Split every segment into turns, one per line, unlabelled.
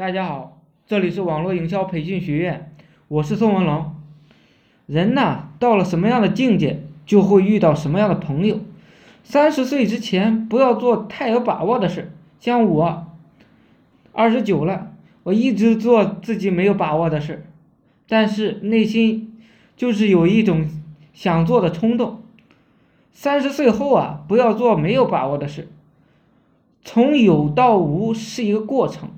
大家好，这里是网络营销培训学院，我是宋文龙。人呐，到了什么样的境界，就会遇到什么样的朋友。三十岁之前，不要做太有把握的事。像我，二十九了，我一直做自己没有把握的事，但是内心就是有一种想做的冲动。三十岁后啊，不要做没有把握的事。从有到无是一个过程。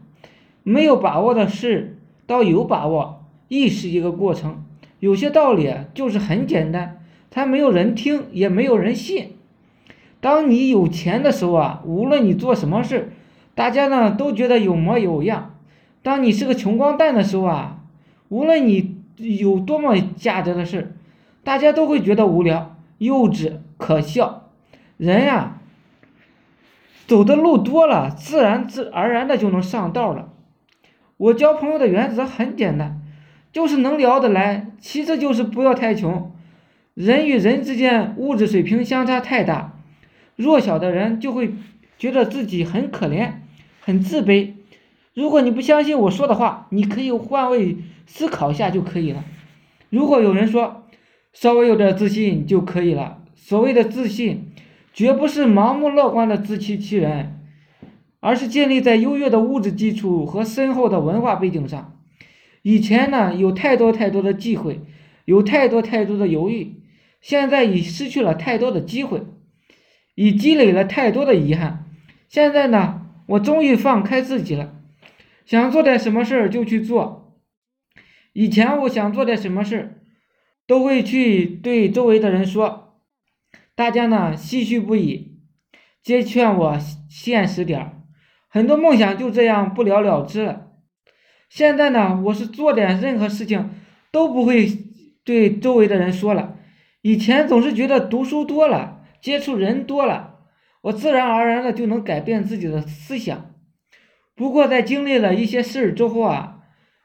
没有把握的事到有把握，亦是一个过程。有些道理就是很简单，它没有人听，也没有人信。当你有钱的时候啊，无论你做什么事，大家呢都觉得有模有样。当你是个穷光蛋的时候啊，无论你有多么价值的事，大家都会觉得无聊、幼稚、可笑。人呀，走的路多了，自然自然而然的就能上道了。我交朋友的原则很简单，就是能聊得来，其次就是不要太穷。人与人之间物质水平相差太大，弱小的人就会觉得自己很可怜、很自卑。如果你不相信我说的话，你可以换位思考一下就可以了。如果有人说稍微有点自信就可以了，所谓的自信，绝不是盲目乐观的自欺欺人。而是建立在优越的物质基础和深厚的文化背景上。以前呢，有太多太多的忌讳，有太多太多的犹豫，现在已失去了太多的机会，已积累了太多的遗憾。现在呢，我终于放开自己了，想做点什么事儿就去做。以前我想做点什么事儿，都会去对周围的人说，大家呢唏嘘不已，皆劝我现实点儿。很多梦想就这样不了了之了。现在呢，我是做点任何事情都不会对周围的人说了。以前总是觉得读书多了，接触人多了，我自然而然的就能改变自己的思想。不过在经历了一些事之后啊，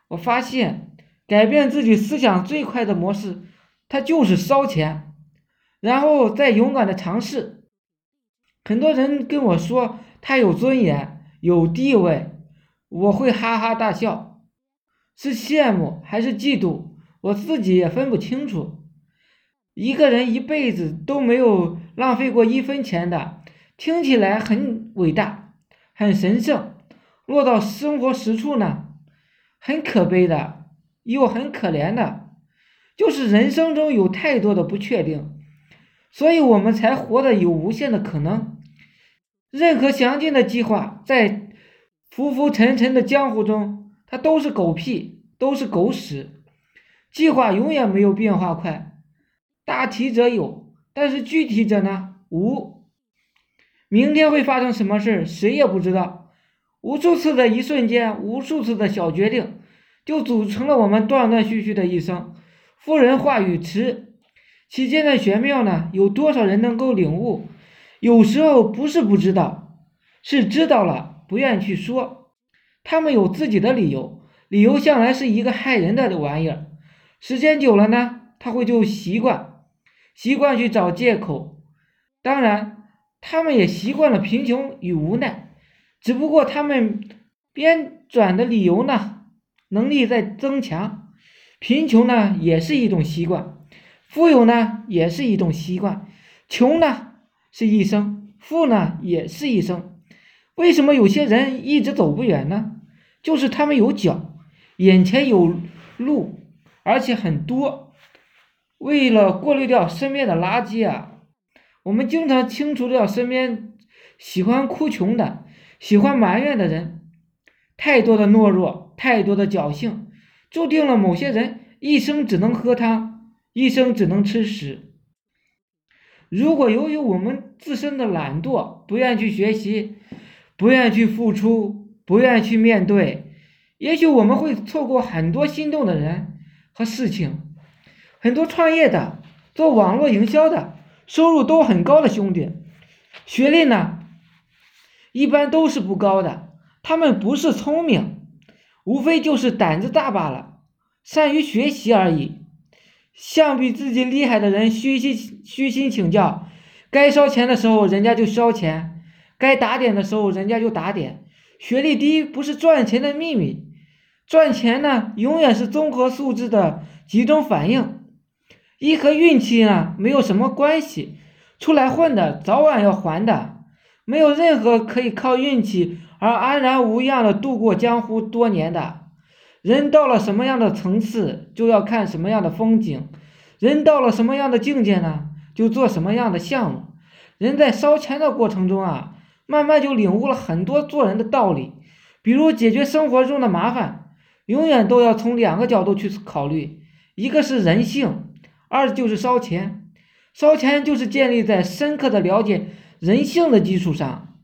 我发现改变自己思想最快的模式，它就是烧钱，然后再勇敢的尝试。很多人跟我说他有尊严。有地位，我会哈哈大笑，是羡慕还是嫉妒，我自己也分不清楚。一个人一辈子都没有浪费过一分钱的，听起来很伟大，很神圣。落到生活实处呢，很可悲的，又很可怜的，就是人生中有太多的不确定，所以我们才活得有无限的可能。任何详尽的计划，在浮浮沉沉的江湖中，它都是狗屁，都是狗屎。计划永远没有变化快，大体者有，但是具体者呢？无。明天会发生什么事，谁也不知道。无数次的一瞬间，无数次的小决定，就组成了我们断断续续的一生。夫人话语迟，其间的玄妙呢？有多少人能够领悟？有时候不是不知道，是知道了不愿去说。他们有自己的理由，理由向来是一个害人的玩意儿。时间久了呢，他会就习惯，习惯去找借口。当然，他们也习惯了贫穷与无奈。只不过他们编转的理由呢，能力在增强。贫穷呢，也是一种习惯；富有呢，也是一种习惯；穷呢。是一生，富呢也是一生，为什么有些人一直走不远呢？就是他们有脚，眼前有路，而且很多。为了过滤掉身边的垃圾啊，我们经常清除掉身边喜欢哭穷的、喜欢埋怨的人。太多的懦弱，太多的侥幸，注定了某些人一生只能喝汤，一生只能吃屎。如果由于我们自身的懒惰，不愿去学习，不愿去付出，不愿去面对，也许我们会错过很多心动的人和事情。很多创业的、做网络营销的，收入都很高的兄弟，学历呢，一般都是不高的。他们不是聪明，无非就是胆子大罢了，善于学习而已。向比自己厉害的人虚心虚心请教，该烧钱的时候人家就烧钱，该打点的时候人家就打点。学历低不是赚钱的秘密，赚钱呢，永远是综合素质的集中反应，一和运气呢没有什么关系。出来混的，早晚要还的，没有任何可以靠运气而安然无恙的度过江湖多年的。人到了什么样的层次，就要看什么样的风景；人到了什么样的境界呢，就做什么样的项目。人在烧钱的过程中啊，慢慢就领悟了很多做人的道理，比如解决生活中的麻烦，永远都要从两个角度去考虑：一个是人性，二就是烧钱。烧钱就是建立在深刻的了解人性的基础上，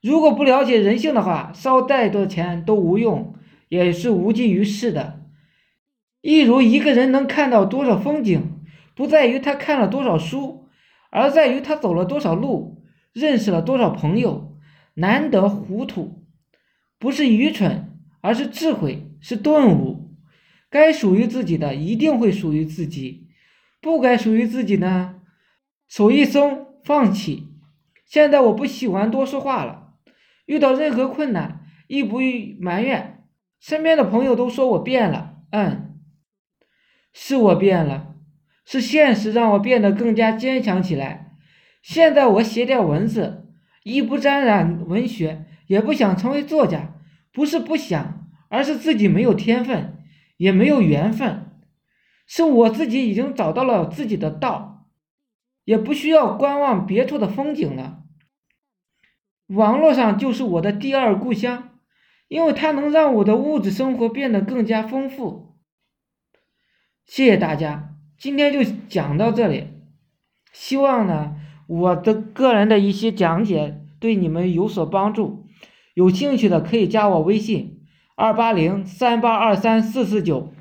如果不了解人性的话，烧再多钱都无用，也是无济于事的。一如一个人能看到多少风景，不在于他看了多少书，而在于他走了多少路，认识了多少朋友。难得糊涂，不是愚蠢，而是智慧，是顿悟。该属于自己的一定会属于自己，不该属于自己呢？手一松，放弃。现在我不喜欢多说话了。遇到任何困难，亦不埋怨。身边的朋友都说我变了，嗯，是我变了，是现实让我变得更加坚强起来。现在我写点文字，一不沾染文学，也不想成为作家。不是不想，而是自己没有天分，也没有缘分。是我自己已经找到了自己的道。也不需要观望别处的风景了，网络上就是我的第二故乡，因为它能让我的物质生活变得更加丰富。谢谢大家，今天就讲到这里，希望呢我的个人的一些讲解对你们有所帮助，有兴趣的可以加我微信二八零三八二三四四九。